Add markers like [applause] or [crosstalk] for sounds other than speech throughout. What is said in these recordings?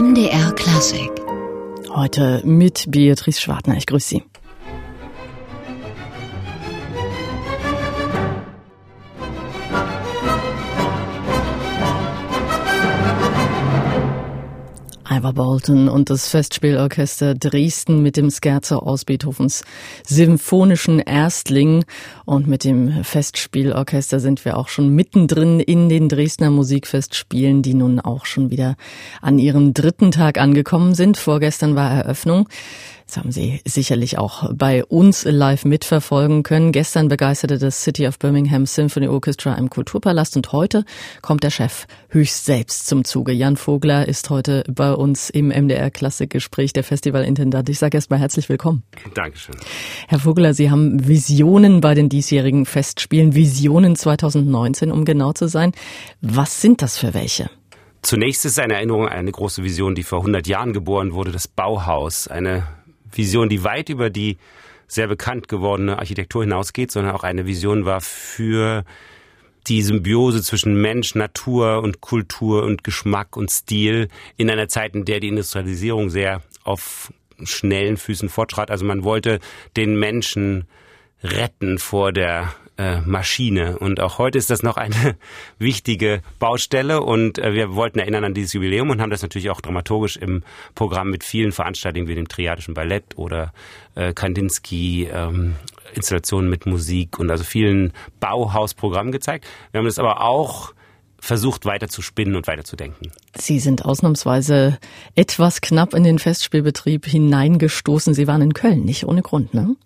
MDR Klassik. Heute mit Beatrice Schwartner. Ich grüße Sie. Ivor Bolton und das Festspielorchester Dresden mit dem Scherzo aus Beethovens symphonischen Erstling. Und mit dem Festspielorchester sind wir auch schon mittendrin in den Dresdner Musikfestspielen, die nun auch schon wieder an ihrem dritten Tag angekommen sind. Vorgestern war Eröffnung. Das haben Sie sicherlich auch bei uns live mitverfolgen können. Gestern begeisterte das City of Birmingham Symphony Orchestra im Kulturpalast und heute kommt der Chef höchst selbst zum Zuge. Jan Vogler ist heute bei uns im MDR Klassikgespräch, der Festivalintendant. Ich sage erst mal herzlich willkommen. Dankeschön. Herr Vogler, Sie haben Visionen bei den diesjährigen Festspielen, Visionen 2019, um genau zu sein. Was sind das für welche? Zunächst ist eine Erinnerung an eine große Vision, die vor 100 Jahren geboren wurde, das Bauhaus. Eine Vision, die weit über die sehr bekannt gewordene Architektur hinausgeht, sondern auch eine Vision war für die Symbiose zwischen Mensch, Natur und Kultur und Geschmack und Stil in einer Zeit, in der die Industrialisierung sehr auf schnellen Füßen fortschritt. Also man wollte den Menschen retten vor der Maschine. Und auch heute ist das noch eine [laughs] wichtige Baustelle. Und äh, wir wollten erinnern an dieses Jubiläum und haben das natürlich auch dramaturgisch im Programm mit vielen Veranstaltungen wie dem Triadischen Ballett oder äh, Kandinsky, ähm, Installationen mit Musik und also vielen Bauhausprogrammen gezeigt. Wir haben das aber auch versucht weiter zu spinnen und weiter zu denken. Sie sind ausnahmsweise etwas knapp in den Festspielbetrieb hineingestoßen. Sie waren in Köln, nicht ohne Grund, ne?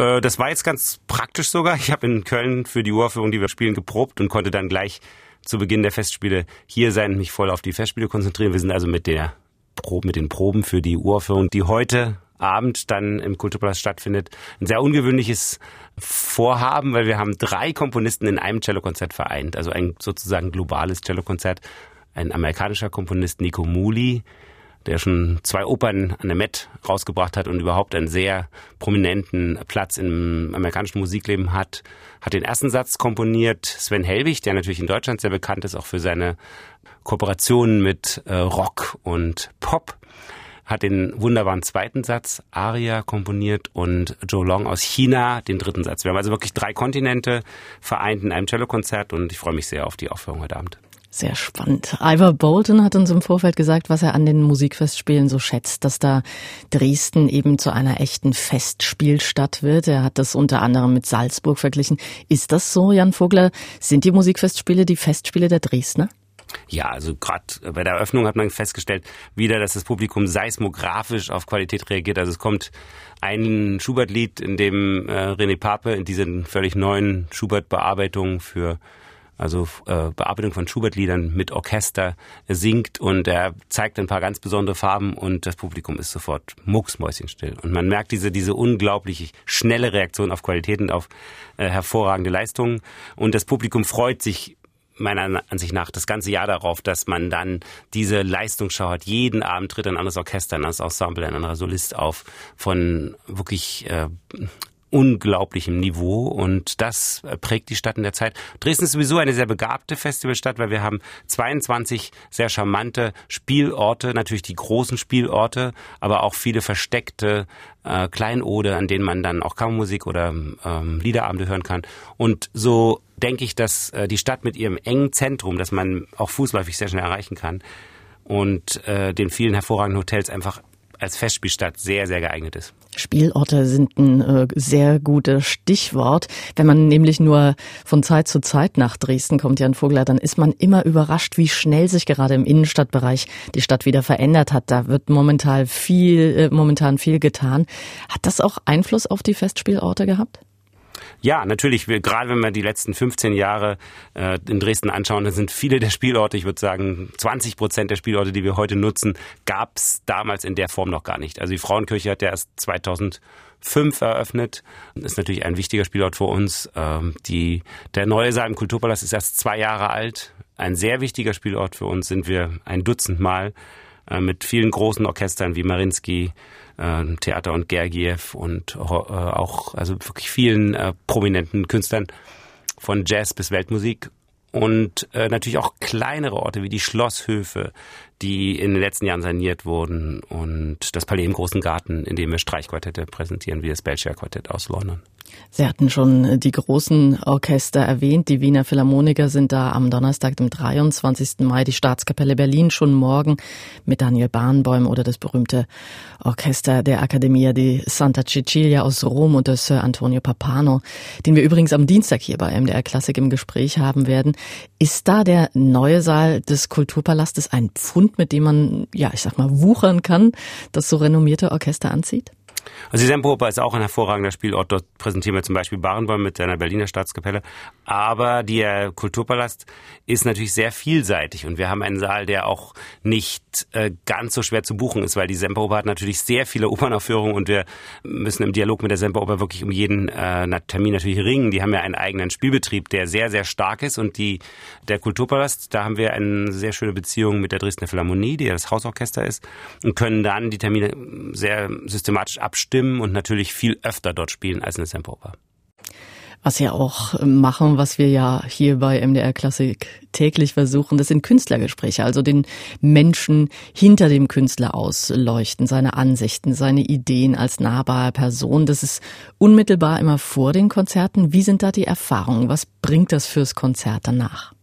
Äh, das war jetzt ganz praktisch sogar. Ich habe in Köln für die Uraufführung, die wir spielen, geprobt und konnte dann gleich zu Beginn der Festspiele hier sein, mich voll auf die Festspiele konzentrieren. Wir sind also mit der Probe, mit den Proben für die Uraufführung, die heute Abend dann im Kulturpalast stattfindet. Ein sehr ungewöhnliches Vorhaben, weil wir haben drei Komponisten in einem Cellokonzert vereint. Also ein sozusagen globales Cellokonzert. Ein amerikanischer Komponist, Nico Muli, der schon zwei Opern an der Met rausgebracht hat und überhaupt einen sehr prominenten Platz im amerikanischen Musikleben hat, hat den ersten Satz komponiert. Sven Helwig, der natürlich in Deutschland sehr bekannt ist, auch für seine Kooperationen mit äh, Rock und Pop, hat den wunderbaren zweiten Satz, Aria, komponiert und Joe Long aus China den dritten Satz. Wir haben also wirklich drei Kontinente vereint in einem Cellokonzert und ich freue mich sehr auf die Aufführung heute Abend. Sehr spannend. Ivor Bolton hat uns im Vorfeld gesagt, was er an den Musikfestspielen so schätzt, dass da Dresden eben zu einer echten Festspielstadt wird. Er hat das unter anderem mit Salzburg verglichen. Ist das so, Jan Vogler? Sind die Musikfestspiele die Festspiele der Dresdner? Ja, also gerade bei der Eröffnung hat man festgestellt, wieder, dass das Publikum seismografisch auf Qualität reagiert. Also es kommt ein Schubert-Lied, in dem äh, René Pape in diesen völlig neuen Schubert-Bearbeitungen für also äh, Bearbeitung von Schubert-Liedern mit Orchester singt und er zeigt ein paar ganz besondere Farben und das Publikum ist sofort mucksmäuschenstill. Und man merkt diese, diese unglaublich schnelle Reaktion auf Qualitäten, auf äh, hervorragende Leistungen und das Publikum freut sich meiner Ansicht nach das ganze Jahr darauf, dass man dann diese Leistungsschau hat. Jeden Abend tritt ein anderes Orchester, ein anderes Ensemble, ein anderer Solist auf von wirklich äh, unglaublichem Niveau und das prägt die Stadt in der Zeit. Dresden ist sowieso eine sehr begabte Festivalstadt, weil wir haben 22 sehr charmante Spielorte, natürlich die großen Spielorte, aber auch viele versteckte äh, Kleinode, an denen man dann auch Kammermusik oder ähm, Liederabende hören kann. Und so denke ich, dass äh, die Stadt mit ihrem engen Zentrum, das man auch fußläufig sehr schnell erreichen kann, und äh, den vielen hervorragenden Hotels einfach als Festspielstadt sehr, sehr geeignet ist. Spielorte sind ein äh, sehr gutes Stichwort. Wenn man nämlich nur von Zeit zu Zeit nach Dresden kommt, Jan Vogler, dann ist man immer überrascht, wie schnell sich gerade im Innenstadtbereich die Stadt wieder verändert hat. Da wird momentan viel, äh, momentan viel getan. Hat das auch Einfluss auf die Festspielorte gehabt? Ja, natürlich. Wir, gerade wenn wir die letzten 15 Jahre äh, in Dresden anschauen, dann sind viele der Spielorte, ich würde sagen 20 Prozent der Spielorte, die wir heute nutzen, gab es damals in der Form noch gar nicht. Also die Frauenkirche hat ja erst 2005 eröffnet. Das ist natürlich ein wichtiger Spielort für uns. Ähm, die, der neue Saal im Kulturpalast ist erst zwei Jahre alt. Ein sehr wichtiger Spielort für uns sind wir ein Dutzend Mal äh, mit vielen großen Orchestern wie Marinsky, äh, Theater und Gergiev und äh, auch also wirklich vielen prominenten Künstlern von Jazz bis Weltmusik. und äh, natürlich auch kleinere Orte wie die Schlosshöfe, die in den letzten Jahren saniert wurden und das Palais im Großen Garten, in dem wir Streichquartette präsentieren, wie das Belcher Quartett aus London. Sie hatten schon die großen Orchester erwähnt. Die Wiener Philharmoniker sind da am Donnerstag, dem 23. Mai, die Staatskapelle Berlin schon morgen mit Daniel Bahnbäum oder das berühmte Orchester der Accademia di Santa Cecilia aus Rom unter Sir Antonio Papano, den wir übrigens am Dienstag hier bei MDR Klassik im Gespräch haben werden. Ist da der neue Saal des Kulturpalastes ein Pfund, mit dem man, ja, ich sag mal, wuchern kann, das so renommierte Orchester anzieht? Also die Semperoper ist auch ein hervorragender Spielort. Dort präsentieren wir zum Beispiel Barenbäum mit seiner Berliner Staatskapelle. Aber der Kulturpalast ist natürlich sehr vielseitig und wir haben einen Saal, der auch nicht äh, ganz so schwer zu buchen ist, weil die Semperoper hat natürlich sehr viele Opernaufführungen und wir müssen im Dialog mit der Semperoper wirklich um jeden äh, Termin natürlich ringen. Die haben ja einen eigenen Spielbetrieb, der sehr, sehr stark ist und die, der Kulturpalast, da haben wir eine sehr schöne Beziehung mit der Dresdner Philharmonie, die ja das Hausorchester ist und können dann die Termine sehr systematisch abstimmen und natürlich viel öfter dort spielen als eine Semperoper was wir auch machen, was wir ja hier bei MDR Klassik täglich versuchen, das sind Künstlergespräche, also den Menschen hinter dem Künstler ausleuchten, seine Ansichten, seine Ideen als nahbare Person. Das ist unmittelbar immer vor den Konzerten. Wie sind da die Erfahrungen? Was bringt das fürs Konzert danach?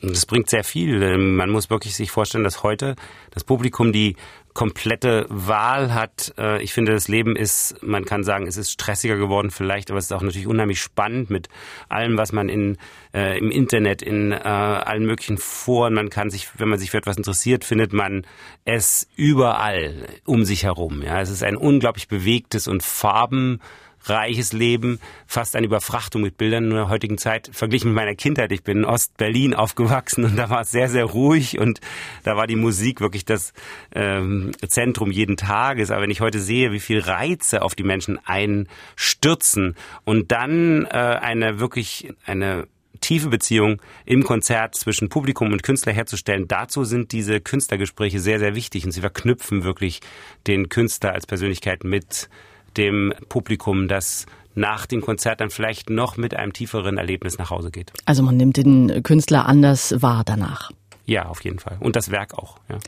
Das bringt sehr viel. Man muss wirklich sich vorstellen, dass heute das Publikum die komplette Wahl hat. Äh, ich finde, das Leben ist, man kann sagen, es ist stressiger geworden vielleicht, aber es ist auch natürlich unheimlich spannend mit allem, was man in, äh, im Internet, in äh, allen möglichen Foren, man kann sich, wenn man sich für etwas interessiert, findet man es überall um sich herum. Ja, es ist ein unglaublich bewegtes und farben reiches Leben, fast eine Überfrachtung mit Bildern in der heutigen Zeit, verglichen mit meiner Kindheit. Ich bin in Ost-Berlin aufgewachsen und da war es sehr, sehr ruhig und da war die Musik wirklich das ähm, Zentrum jeden Tages. Aber wenn ich heute sehe, wie viel Reize auf die Menschen einstürzen und dann äh, eine wirklich eine tiefe Beziehung im Konzert zwischen Publikum und Künstler herzustellen. Dazu sind diese Künstlergespräche sehr, sehr wichtig und sie verknüpfen wirklich den Künstler als Persönlichkeit mit dem Publikum, das nach dem Konzert dann vielleicht noch mit einem tieferen Erlebnis nach Hause geht. Also man nimmt den Künstler anders wahr danach. Ja, auf jeden Fall. Und das Werk auch. Ja.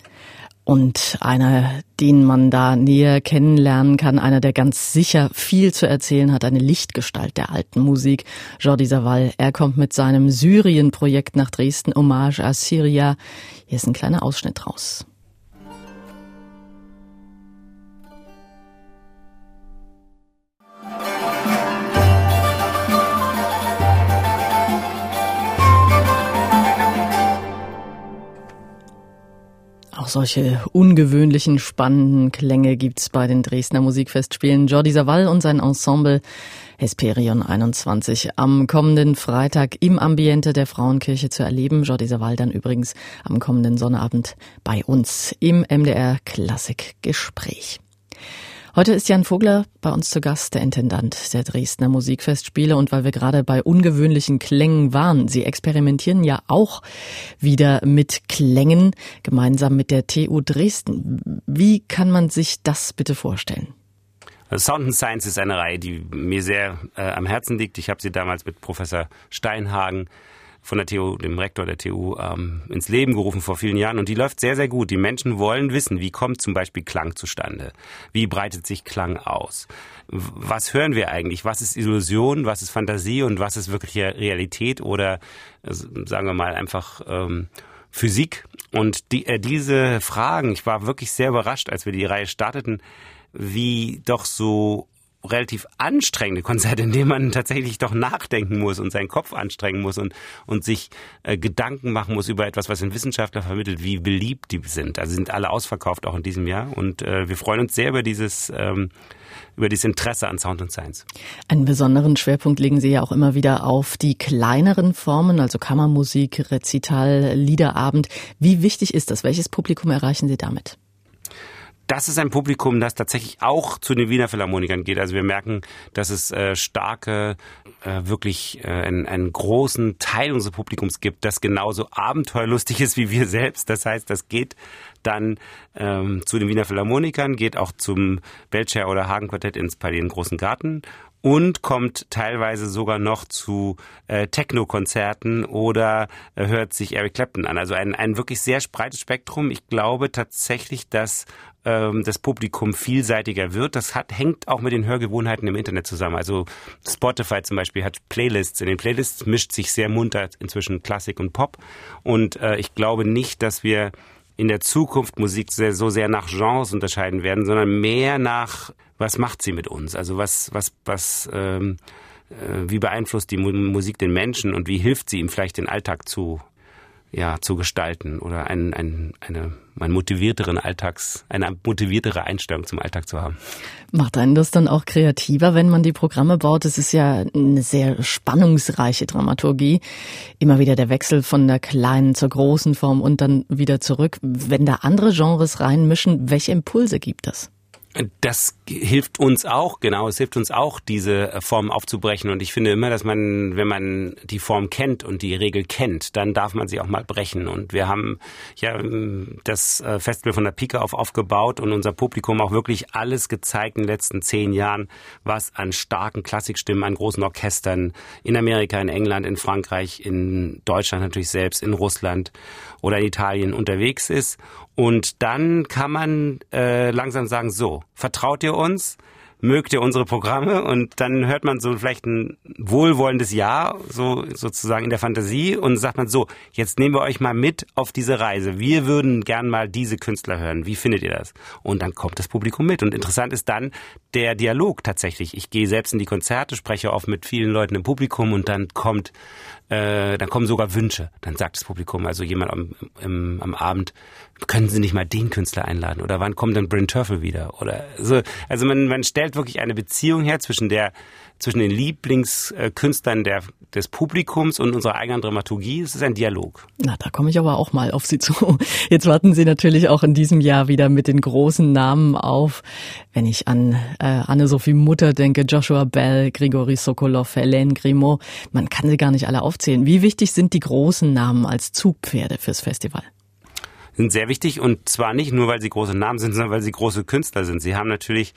Und einer, den man da näher kennenlernen kann, einer, der ganz sicher viel zu erzählen hat, eine Lichtgestalt der alten Musik, Jordi Savall. Er kommt mit seinem Syrien-Projekt nach Dresden, Hommage à Syria. Hier ist ein kleiner Ausschnitt raus. Auch solche ungewöhnlichen, spannenden Klänge gibt's bei den Dresdner Musikfestspielen. Jordi Savall und sein Ensemble Hesperion 21 am kommenden Freitag im Ambiente der Frauenkirche zu erleben. Jordi Savall dann übrigens am kommenden Sonnabend bei uns im MDR Klassikgespräch. Heute ist Jan Vogler bei uns zu Gast, der Intendant der Dresdner Musikfestspiele. Und weil wir gerade bei ungewöhnlichen Klängen waren, Sie experimentieren ja auch wieder mit Klängen gemeinsam mit der TU Dresden. Wie kann man sich das bitte vorstellen? Sound and Science ist eine Reihe, die mir sehr äh, am Herzen liegt. Ich habe sie damals mit Professor Steinhagen von der TU, dem Rektor der TU, ähm, ins Leben gerufen vor vielen Jahren und die läuft sehr, sehr gut. Die Menschen wollen wissen, wie kommt zum Beispiel Klang zustande? Wie breitet sich Klang aus? Was hören wir eigentlich? Was ist Illusion? Was ist Fantasie? Und was ist wirklich Realität? Oder äh, sagen wir mal einfach ähm, Physik? Und die, äh, diese Fragen, ich war wirklich sehr überrascht, als wir die Reihe starteten, wie doch so relativ anstrengende Konzerte, in denen man tatsächlich doch nachdenken muss und seinen Kopf anstrengen muss und, und sich äh, Gedanken machen muss über etwas, was ein Wissenschaftler vermittelt, wie beliebt die sind. Also sind alle ausverkauft auch in diesem Jahr und äh, wir freuen uns sehr über dieses ähm, über dieses Interesse an Sound und Science. Einen besonderen Schwerpunkt legen Sie ja auch immer wieder auf die kleineren Formen, also Kammermusik, Rezital, Liederabend. Wie wichtig ist das? Welches Publikum erreichen Sie damit? Das ist ein Publikum, das tatsächlich auch zu den Wiener Philharmonikern geht. Also wir merken, dass es äh, starke, äh, wirklich äh, einen, einen großen Teil unseres Publikums gibt, das genauso abenteuerlustig ist wie wir selbst. Das heißt, das geht dann ähm, zu den Wiener Philharmonikern, geht auch zum Belcher oder Hagen Quartett ins Palais Großen Garten und kommt teilweise sogar noch zu äh, Techno-Konzerten oder äh, hört sich Eric Clapton an. Also ein, ein wirklich sehr breites Spektrum. Ich glaube tatsächlich, dass ähm, das Publikum vielseitiger wird. Das hat, hängt auch mit den Hörgewohnheiten im Internet zusammen. Also Spotify zum Beispiel hat Playlists. In den Playlists mischt sich sehr munter inzwischen Klassik und Pop. Und äh, ich glaube nicht, dass wir in der Zukunft Musik so sehr nach Genres unterscheiden werden, sondern mehr nach, was macht sie mit uns? Also was, was, was, ähm, äh, wie beeinflusst die Musik den Menschen und wie hilft sie ihm vielleicht den Alltag zu ja, zu gestalten oder ein, ein, eine, einen motivierteren Alltags, eine motiviertere Einstellung zum Alltag zu haben. Macht einen das dann auch kreativer, wenn man die Programme baut? Es ist ja eine sehr spannungsreiche Dramaturgie. Immer wieder der Wechsel von der kleinen zur großen Form und dann wieder zurück. Wenn da andere Genres reinmischen, welche Impulse gibt es? Das hilft uns auch, genau, es hilft uns auch, diese äh, Form aufzubrechen. Und ich finde immer, dass man, wenn man die Form kennt und die Regel kennt, dann darf man sie auch mal brechen. Und wir haben ja ähm, das äh, Festival von der Pike auf aufgebaut und unser Publikum auch wirklich alles gezeigt in den letzten zehn Jahren, was an starken Klassikstimmen, an großen Orchestern in Amerika, in England, in Frankreich, in Deutschland natürlich selbst, in Russland oder in Italien unterwegs ist. Und dann kann man äh, langsam sagen, so, vertraut ihr uns? mögt ihr unsere Programme und dann hört man so vielleicht ein wohlwollendes Ja, so sozusagen in der Fantasie und sagt man so, jetzt nehmen wir euch mal mit auf diese Reise. Wir würden gern mal diese Künstler hören. Wie findet ihr das? Und dann kommt das Publikum mit. Und interessant ist dann der Dialog tatsächlich. Ich gehe selbst in die Konzerte, spreche oft mit vielen Leuten im Publikum und dann kommt äh, dann kommen sogar Wünsche. Dann sagt das Publikum, also jemand am, im, am Abend, können Sie nicht mal den Künstler einladen? Oder wann kommt dann Bryn Turfel wieder? Oder so. Also man, man stellt wirklich eine Beziehung her zwischen der zwischen den Lieblingskünstlern der, des Publikums und unserer eigenen Dramaturgie. Es ist ein Dialog. Na, da komme ich aber auch mal auf Sie zu. Jetzt warten Sie natürlich auch in diesem Jahr wieder mit den großen Namen auf. Wenn ich an äh, Anne-Sophie Mutter denke, Joshua Bell, Grigori Sokolov, Hélène Grimaud, man kann sie gar nicht alle aufzählen. Wie wichtig sind die großen Namen als Zugpferde fürs Festival? sind sehr wichtig und zwar nicht nur, weil sie große Namen sind, sondern weil sie große Künstler sind. Sie haben natürlich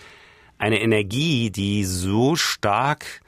eine Energie, die so stark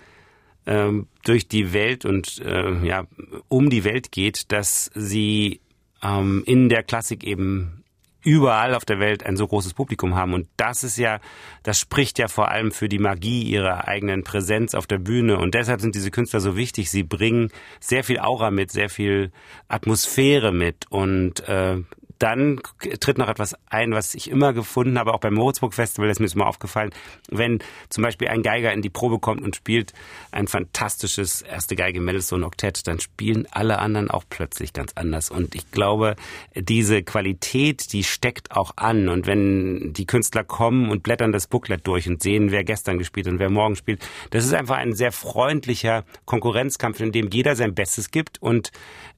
ähm, durch die Welt und äh, ja um die Welt geht, dass sie ähm, in der Klassik eben überall auf der Welt ein so großes Publikum haben. Und das ist ja, das spricht ja vor allem für die Magie ihrer eigenen Präsenz auf der Bühne. Und deshalb sind diese Künstler so wichtig. Sie bringen sehr viel Aura mit, sehr viel Atmosphäre mit. Und äh, dann tritt noch etwas ein, was ich immer gefunden habe, auch beim Moritzburg Festival, das ist mir jetzt mal aufgefallen, wenn zum Beispiel ein Geiger in die Probe kommt und spielt ein fantastisches erste Geige Mendelssohn Oktett, dann spielen alle anderen auch plötzlich ganz anders. Und ich glaube, diese Qualität, die steckt auch an. Und wenn die Künstler kommen und blättern das Booklet durch und sehen, wer gestern gespielt und wer morgen spielt, das ist einfach ein sehr freundlicher Konkurrenzkampf, in dem jeder sein Bestes gibt. Und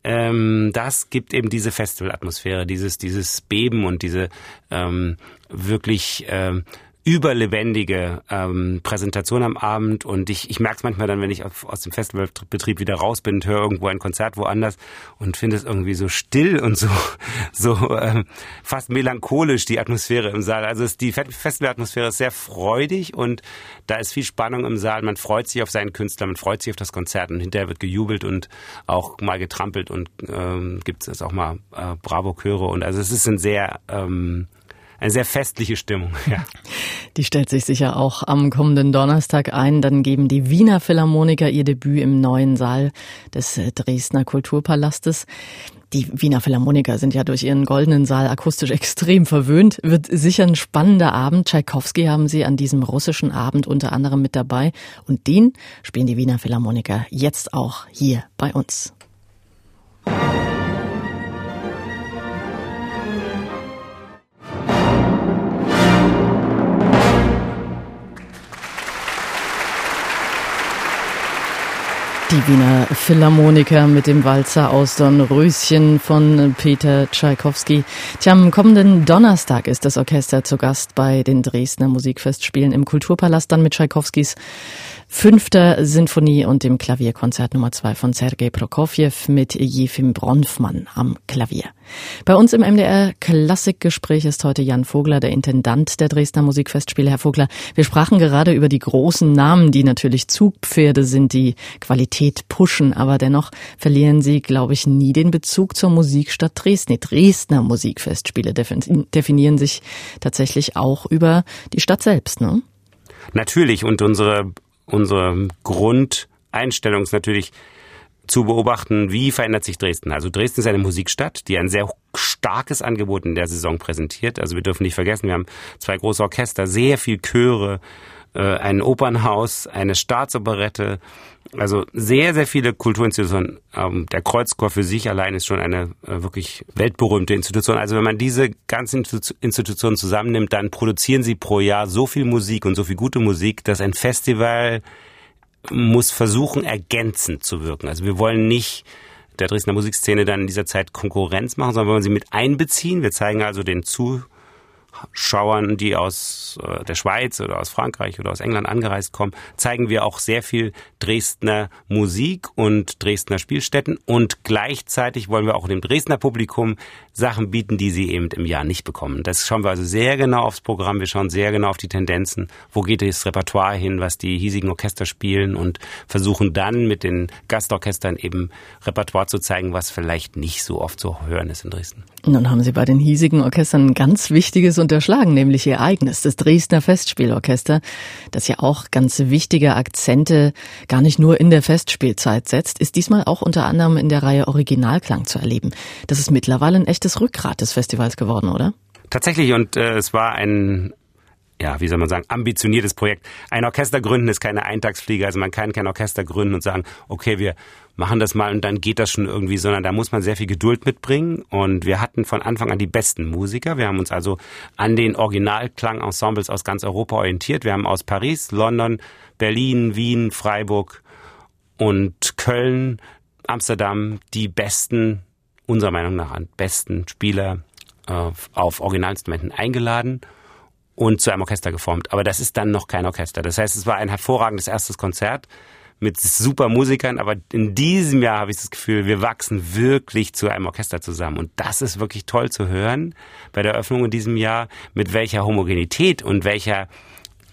ähm, das gibt eben diese Festivalatmosphäre, dieses, Beben und diese ähm, wirklich ähm, überlebendige ähm, Präsentation am Abend und ich, ich merke es manchmal dann, wenn ich aus dem Festivalbetrieb wieder raus bin und höre irgendwo ein Konzert woanders und finde es irgendwie so still und so [laughs] so ähm, fast melancholisch die Atmosphäre im Saal. Also es, die Festivalatmosphäre ist sehr freudig und da ist viel Spannung im Saal. Man freut sich auf seinen Künstler, man freut sich auf das Konzert und hinterher wird gejubelt und auch mal getrampelt und ähm, gibt es auch mal äh, Bravo-Chöre und also es ist ein sehr ähm, eine sehr festliche Stimmung. [laughs] Ja. Die stellt sich sicher auch am kommenden Donnerstag ein. Dann geben die Wiener Philharmoniker ihr Debüt im neuen Saal des Dresdner Kulturpalastes. Die Wiener Philharmoniker sind ja durch ihren goldenen Saal akustisch [laughs] extrem verwöhnt. Wird sicher ein spannender Abend. Tschaikowski haben sie an diesem russischen Abend unter anderem mit dabei. Und den spielen die Wiener Philharmoniker jetzt auch hier bei uns. Die Wiener Philharmoniker mit dem Walzer aus Dornröschen von Peter Tschaikowski. Tja, am kommenden Donnerstag ist das Orchester zu Gast bei den Dresdner Musikfestspielen im Kulturpalast, dann mit Tschaikowskis fünfter Sinfonie und dem Klavierkonzert Nummer zwei von Sergei Prokofjew mit Jefim Bronfmann am Klavier. Bei uns im MDR Klassikgespräch ist heute Jan Vogler, der Intendant der Dresdner Musikfestspiele. Herr Vogler, wir sprachen gerade über die großen Namen, die natürlich Zugpferde sind, die Qualität pushen, aber dennoch verlieren sie, glaube ich, nie den Bezug zur Musikstadt Dresden. Die Dresdner Musikfestspiele definieren sich tatsächlich auch über die Stadt selbst, ne? Natürlich und unsere, unsere Grundeinstellung ist natürlich, zu beobachten, wie verändert sich Dresden. Also Dresden ist eine Musikstadt, die ein sehr starkes Angebot in der Saison präsentiert. Also wir dürfen nicht vergessen, wir haben zwei große Orchester, sehr viel Chöre, ein Opernhaus, eine Staatsoperette, also sehr, sehr viele Kulturinstitutionen. Ähm, der Kreuzchor für sich allein ist schon eine äh, wirklich weltberühmte Institution. Also wenn man diese ganzen Institutionen zusammennimmt, dann produzieren sie pro Jahr so viel Musik und so viel gute Musik, dass ein Festival muss versuchen, ergänzend zu wirken. Also wir wollen nicht der Dresdner Musikszene dann in dieser Zeit Konkurrenz machen, sondern wir wollen sie mit einbeziehen. Wir zeigen also den Zuhörern, Schauern, die aus äh, der Schweiz oder aus Frankreich oder aus England angereist kommen, zeigen wir auch sehr viel Dresdner Musik und Dresdner Spielstätten und gleichzeitig wollen wir auch dem Dresdner Publikum Sachen bieten, die sie eben im Jahr nicht bekommen. Das schauen wir also sehr genau aufs Programm, wir schauen sehr genau auf die Tendenzen, wo geht das Repertoire hin, was die hiesigen Orchester spielen und versuchen dann mit den Gastorchestern eben Repertoire zu zeigen, was vielleicht nicht so oft zu hören ist in Dresden. Nun haben Sie bei den hiesigen Orchestern ein ganz wichtiges unterschlagen, nämlich Ihr eigenes, das Dresdner Festspielorchester, das ja auch ganz wichtige Akzente gar nicht nur in der Festspielzeit setzt, ist diesmal auch unter anderem in der Reihe Originalklang zu erleben. Das ist mittlerweile ein echtes Rückgrat des Festivals geworden, oder? Tatsächlich, und äh, es war ein ja, wie soll man sagen, ambitioniertes Projekt. Ein Orchester gründen ist keine Eintagsfliege, also man kann kein Orchester gründen und sagen, okay, wir machen das mal und dann geht das schon irgendwie, sondern da muss man sehr viel Geduld mitbringen und wir hatten von Anfang an die besten Musiker. Wir haben uns also an den Originalklangensembles aus ganz Europa orientiert. Wir haben aus Paris, London, Berlin, Wien, Freiburg und Köln, Amsterdam die besten, unserer Meinung nach, besten Spieler äh, auf Originalinstrumenten eingeladen und zu einem Orchester geformt. Aber das ist dann noch kein Orchester. Das heißt, es war ein hervorragendes erstes Konzert mit super Musikern, aber in diesem Jahr habe ich das Gefühl, wir wachsen wirklich zu einem Orchester zusammen. Und das ist wirklich toll zu hören bei der Eröffnung in diesem Jahr, mit welcher Homogenität und welcher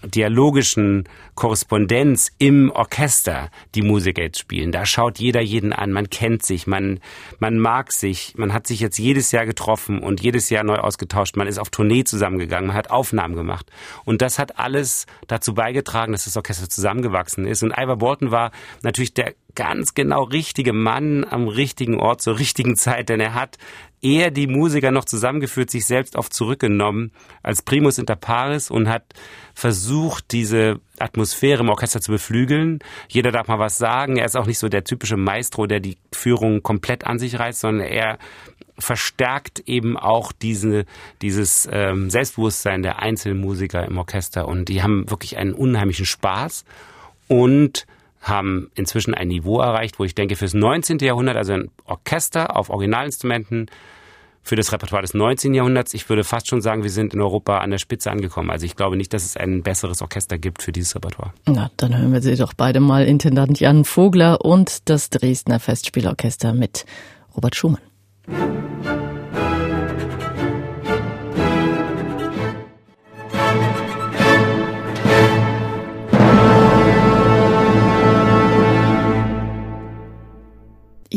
dialogischen Korrespondenz im Orchester die Musik jetzt spielen. Da schaut jeder jeden an, man kennt sich, man, man mag sich, man hat sich jetzt jedes Jahr getroffen und jedes Jahr neu ausgetauscht, man ist auf Tournee zusammengegangen, man hat Aufnahmen gemacht. Und das hat alles dazu beigetragen, dass das Orchester zusammengewachsen ist. Und Ivor Bolton war natürlich der ganz genau richtige Mann am richtigen Ort zur richtigen Zeit, denn er hat eher die Musiker noch zusammengeführt, sich selbst oft zurückgenommen als Primus inter pares und hat versucht, diese Atmosphäre im Orchester zu beflügeln. Jeder darf mal was sagen. Er ist auch nicht so der typische Maestro, der die Führung komplett an sich reißt, sondern er verstärkt eben auch diese, dieses ähm, Selbstbewusstsein der Einzelmusiker im Orchester und die haben wirklich einen unheimlichen Spaß und haben inzwischen ein Niveau erreicht, wo ich denke, fürs 19. Jahrhundert, also ein Orchester auf Originalinstrumenten, für das Repertoire des 19. Jahrhunderts, ich würde fast schon sagen, wir sind in Europa an der Spitze angekommen. Also ich glaube nicht, dass es ein besseres Orchester gibt für dieses Repertoire. Na, dann hören wir Sie doch beide mal Intendant Jan Vogler und das Dresdner Festspielorchester mit Robert Schumann.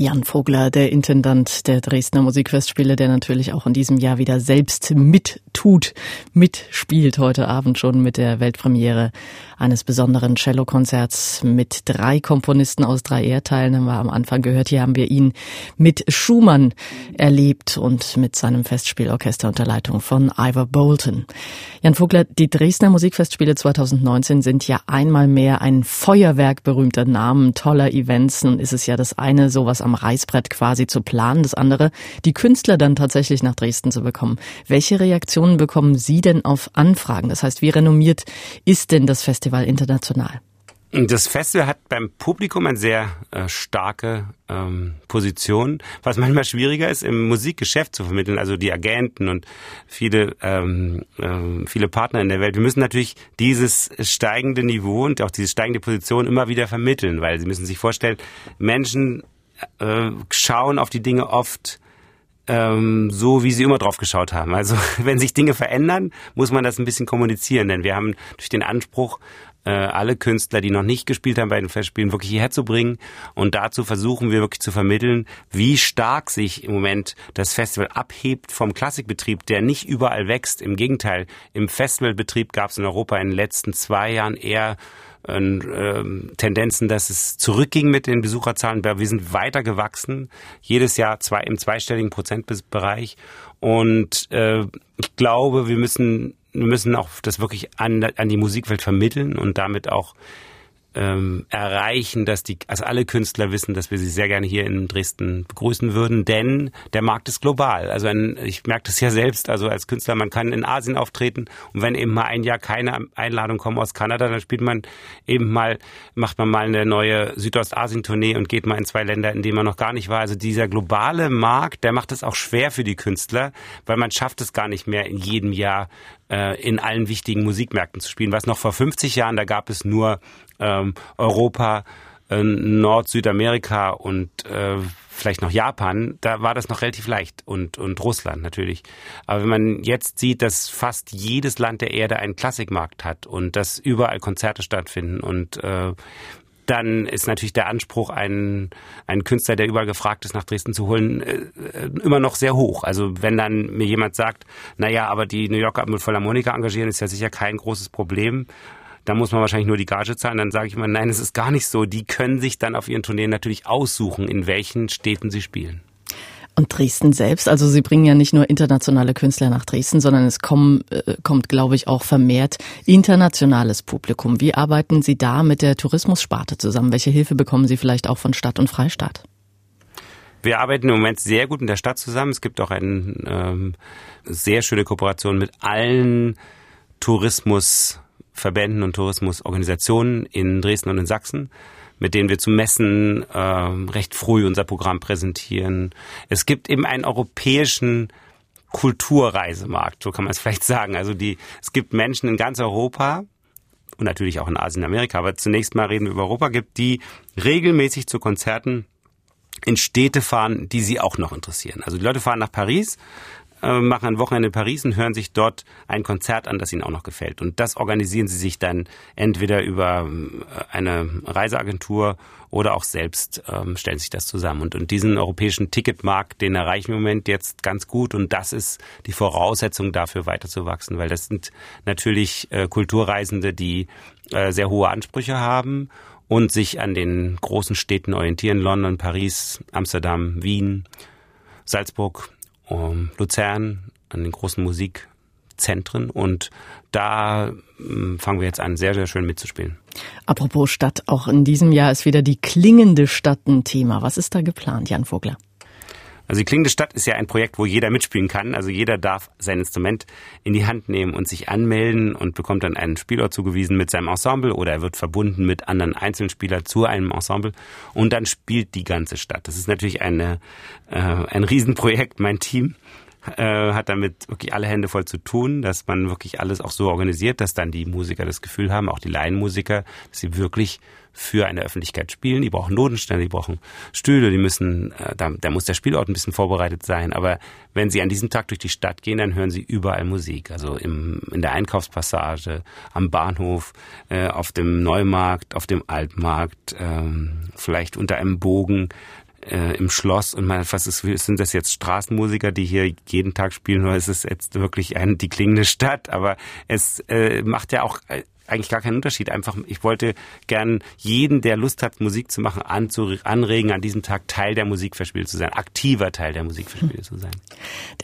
Jan Vogler, der Intendant der Dresdner Musikfestspiele, der natürlich auch in diesem Jahr wieder selbst mittut, mitspielt heute Abend schon mit der Weltpremiere eines besonderen Cellokonzerts mit drei Komponisten aus drei Erdteilen. Haben wir am Anfang gehört. Hier haben wir ihn mit Schumann erlebt und mit seinem Festspielorchester unter Leitung von Ivor Bolton. Jan Vogler, die Dresdner Musikfestspiele 2019 sind ja einmal mehr ein Feuerwerk berühmter Namen, toller Events. Nun ist es ja das eine, sowas am Reißbrett quasi zu planen, das andere, die Künstler dann tatsächlich nach Dresden zu bekommen. Welche Reaktionen bekommen Sie denn auf Anfragen? Das heißt, wie renommiert ist denn das Festival international? Das Festival hat beim Publikum eine sehr äh, starke ähm, Position, was [laughs] manchmal schwieriger ist, im Musikgeschäft zu vermitteln, also die Agenten und viele, ähm, äh, viele Partner in der Welt. Wir müssen natürlich dieses steigende Niveau und auch diese steigende Position immer wieder vermitteln, weil sie müssen sich vorstellen, Menschen äh, schauen auf die Dinge oft ähm, so, wie sie immer drauf geschaut haben. Also [laughs] wenn sich Dinge verändern, muss man das ein bisschen kommunizieren, denn wir haben durch den Anspruch, äh, alle Künstler, die noch nicht gespielt haben bei den Festspielen, wirklich hierher zu bringen. Und dazu versuchen wir wirklich zu vermitteln, wie stark sich im Moment das Festival abhebt vom Klassikbetrieb, der nicht überall wächst. Im Gegenteil, im Festivalbetrieb gab es in Europa in den letzten zwei Jahren eher äh, Tendenzen, dass es zurückging mit den Besucherzahlen. Wir sind weiter gewachsen, jedes Jahr zwei, im zweistelligen Prozentbereich. Und äh, ich glaube, wir müssen wir müssen auch das wirklich an, an die Musikwelt vermitteln und damit auch ähm, erreichen, dass die, also alle Künstler wissen, dass wir sie sehr gerne hier in Dresden begrüßen würden, denn der Markt ist global. Also ein, ich merke das ja selbst, also als Künstler, man kann in Asien auftreten und wenn eben mal ein Jahr keine Einladung kommt aus Kanada, dann spielt man eben mal, macht man mal eine neue Südostasien-Tournee und geht mal in zwei Länder, in denen man noch gar nicht war. Also dieser globale Markt, der macht es auch schwer für die Künstler, weil man schafft es gar nicht mehr in jedem Jahr äh, in allen wichtigen Musikmärkten zu spielen. Was noch vor 50 Jahren, da gab es nur ähm, Europa, äh, Nord, Südamerika und äh, vielleicht noch Japan, da war das noch relativ leicht und, und Russland natürlich. Aber wenn man jetzt sieht, dass fast jedes Land der Erde einen Klassikmarkt hat und dass überall Konzerte stattfinden und äh, dann ist natürlich der Anspruch, einen, einen Künstler, der überall gefragt ist, nach Dresden zu holen, äh, immer noch sehr hoch. Also wenn dann mir jemand sagt, na ja, aber die New Yorker Philharmoniker engagieren, ist ja sicher kein großes Problem. Da muss man wahrscheinlich nur die Gage zahlen. Dann sage ich immer, nein, es ist gar nicht so. Die können sich dann auf ihren Tourneen natürlich aussuchen, in welchen Städten sie spielen. Und Dresden selbst, also Sie bringen ja nicht nur internationale Künstler nach Dresden, sondern es kommen, äh, kommt, glaube ich, auch vermehrt internationales Publikum. Wie arbeiten Sie da mit der Tourismussparte zusammen? Welche Hilfe bekommen Sie vielleicht auch von Stadt und Freistaat? Wir arbeiten im Moment sehr gut mit der Stadt zusammen. Es gibt auch eine ähm, sehr schöne Kooperation mit allen Tourismusverbänden und Tourismusorganisationen in Dresden und in Sachsen mit denen wir zu Messen äh, recht früh unser Programm präsentieren. Es gibt eben einen europäischen Kulturreisemarkt, so kann man es [laughs] vielleicht sagen. Also die, es gibt Menschen in ganz Europa und natürlich auch in Asien, Amerika, aber zunächst mal reden wir über Europa, gibt die regelmäßig zu Konzerten in Städte fahren, die sie auch noch interessieren. Also die Leute fahren nach Paris, äh, machen ein Wochenende in Paris und hören sich dort ein Konzert an, das ihnen auch noch gefällt. Und das organisieren sie sich dann entweder über äh, eine Reiseagentur oder auch selbst ähm, stellen sich das zusammen. Und, und diesen europäischen Ticketmarkt, den erreichen wir im Moment jetzt ganz gut. Und das ist die Voraussetzung dafür, weiterzuwachsen, weil das sind natürlich äh, Kulturreisende, die äh, sehr hohe Ansprüche haben und sich an den großen Städten orientieren. London, Paris, Amsterdam, Wien, Salzburg um Luzern, an den großen Musikzentren und da hm, fangen wir jetzt an, sehr, sehr schön mitzuspielen. Apropos Stadt, auch in diesem Jahr ist wieder die klingende Stadt ein Thema. Was ist da geplant, Jan Vogler? Also die Klingende Stadt ist ja ein Projekt, wo jeder mitspielen kann. Also jeder darf sein Instrument in die Hand nehmen und sich anmelden und bekommt dann einen Spielort zugewiesen mit seinem Ensemble oder er wird verbunden mit anderen Einzelspielern zu einem Ensemble und dann spielt die ganze Stadt. Das ist natürlich eine, äh, ein Riesenprojekt. Mein Team äh, hat damit wirklich alle Hände voll zu tun, dass man wirklich alles auch so organisiert, dass dann die Musiker das Gefühl haben, auch die Laienmusiker, dass sie wirklich für eine Öffentlichkeit spielen. Die brauchen Notenstände, die brauchen Stühle, die müssen, äh, da, da muss der Spielort ein bisschen vorbereitet sein. Aber wenn sie an diesem Tag durch die Stadt gehen, dann hören sie überall Musik. Also im, in der Einkaufspassage, am Bahnhof, äh, auf dem Neumarkt, auf dem Altmarkt, ähm, vielleicht unter einem Bogen äh, im Schloss und man, was ist, sind das jetzt Straßenmusiker, die hier jeden Tag spielen oder ist es jetzt wirklich ein, die klingende Stadt? Aber es äh, macht ja auch äh, eigentlich gar keinen Unterschied. Einfach, ich wollte gern jeden, der Lust hat, Musik zu machen, anregen, an diesem Tag Teil der Musikverspiele zu sein, aktiver Teil der Musikverspiele zu sein. [laughs]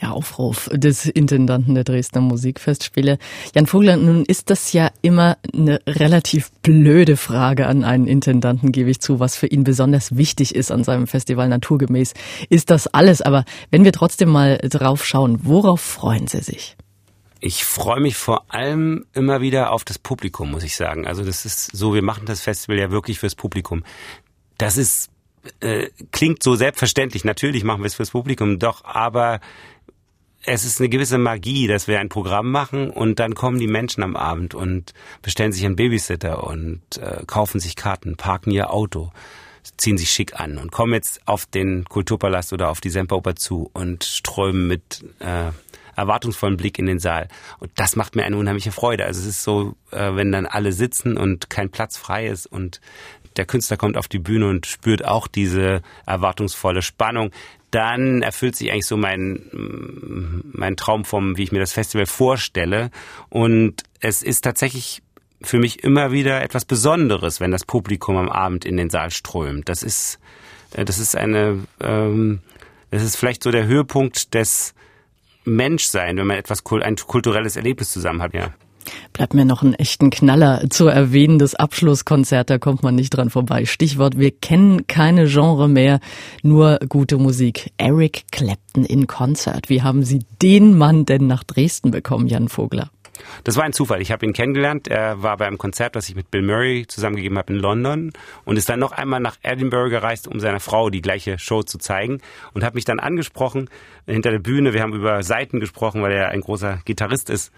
Der Aufruf des Intendanten der Dresdner Musikfestspiele. Jan Vogler, nun ist das ja immer eine relativ blöde Frage an einen Intendanten, gebe ich zu, was für ihn besonders wichtig ist an seinem Festival naturgemäß. Ist das alles? Aber wenn wir trotzdem mal drauf schauen, worauf freuen Sie sich? Ich freue mich vor allem immer wieder auf das Publikum, muss ich sagen. Also das ist so, wir machen das Festival ja wirklich fürs Publikum. Das ist äh, klingt so selbstverständlich. Natürlich machen wir es fürs Publikum, doch, aber es ist eine gewisse Magie, dass wir ein Programm machen und dann kommen die Menschen am Abend und bestellen sich einen Babysitter und äh, kaufen sich Karten, parken ihr Auto, ziehen sich schick an und kommen jetzt auf den Kulturpalast oder auf die Semperoper zu und strömen mit äh, erwartungsvollen Blick in den Saal. Und das macht mir eine unheimliche Freude. Also es ist so, äh, wenn dann alle sitzen und kein Platz frei ist und der Künstler kommt auf die Bühne und spürt auch diese erwartungsvolle Spannung, dann erfüllt sich eigentlich so mein, mein Traum vom, wie ich mir das Festival vorstelle. Und es ist tatsächlich für mich immer wieder etwas Besonderes, wenn das Publikum am Abend in den Saal strömt. Das ist, äh, das ist eine, ähm, das ist vielleicht so der Höhepunkt des Menschsein, wenn man etwas, ein kulturelles Erlebnis zusammen hat, ja. Bleibt mir noch einen echten Knaller zu erwähnen. Das Abschlusskonzert, da kommt man nicht dran vorbei. Stichwort, wir kennen keine Genre mehr, nur gute Musik. Eric Clapton in Konzert. Wie haben Sie den Mann denn nach Dresden bekommen, Jan Vogler? Das war ein Zufall. Ich habe ihn kennengelernt. Er war bei einem Konzert, das ich mit Bill Murray zusammengegeben habe in London und ist dann noch einmal nach Edinburgh gereist, um seiner Frau die gleiche Show zu zeigen und hat mich dann angesprochen hinter der Bühne. Wir haben über Seiten gesprochen, weil er ein großer Gitarrist ist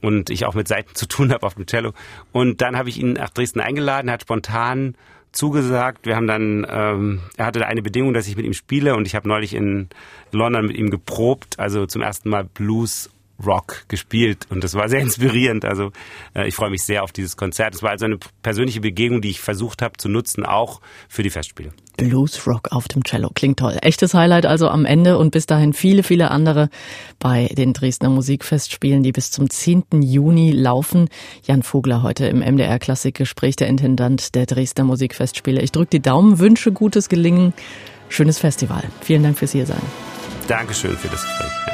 und ich auch mit Seiten zu tun habe auf dem Cello. Und dann habe ich ihn nach Dresden eingeladen, hat spontan zugesagt. Wir haben dann, ähm, er hatte eine Bedingung, dass ich mit ihm spiele und ich habe neulich in London mit ihm geprobt, also zum ersten Mal Blues Rock gespielt und das war sehr [laughs] inspirierend. Also äh, ich freue mich sehr auf dieses Konzert. Es war also eine persönliche Begegnung, die ich versucht habe zu nutzen, auch für die Festspiele. Blues Rock auf dem Cello klingt toll. Echtes Highlight also am Ende und bis dahin viele, viele andere bei den Dresdner Musikfestspielen, die bis zum 10. Juni laufen. Jan Vogler heute im MDR Klassikgespräch, der Intendant der Dresdner Musikfestspiele. Ich drücke die Daumen, wünsche gutes Gelingen. Schönes Festival. Vielen Dank fürs Hiersein. Dankeschön für das Gespräch.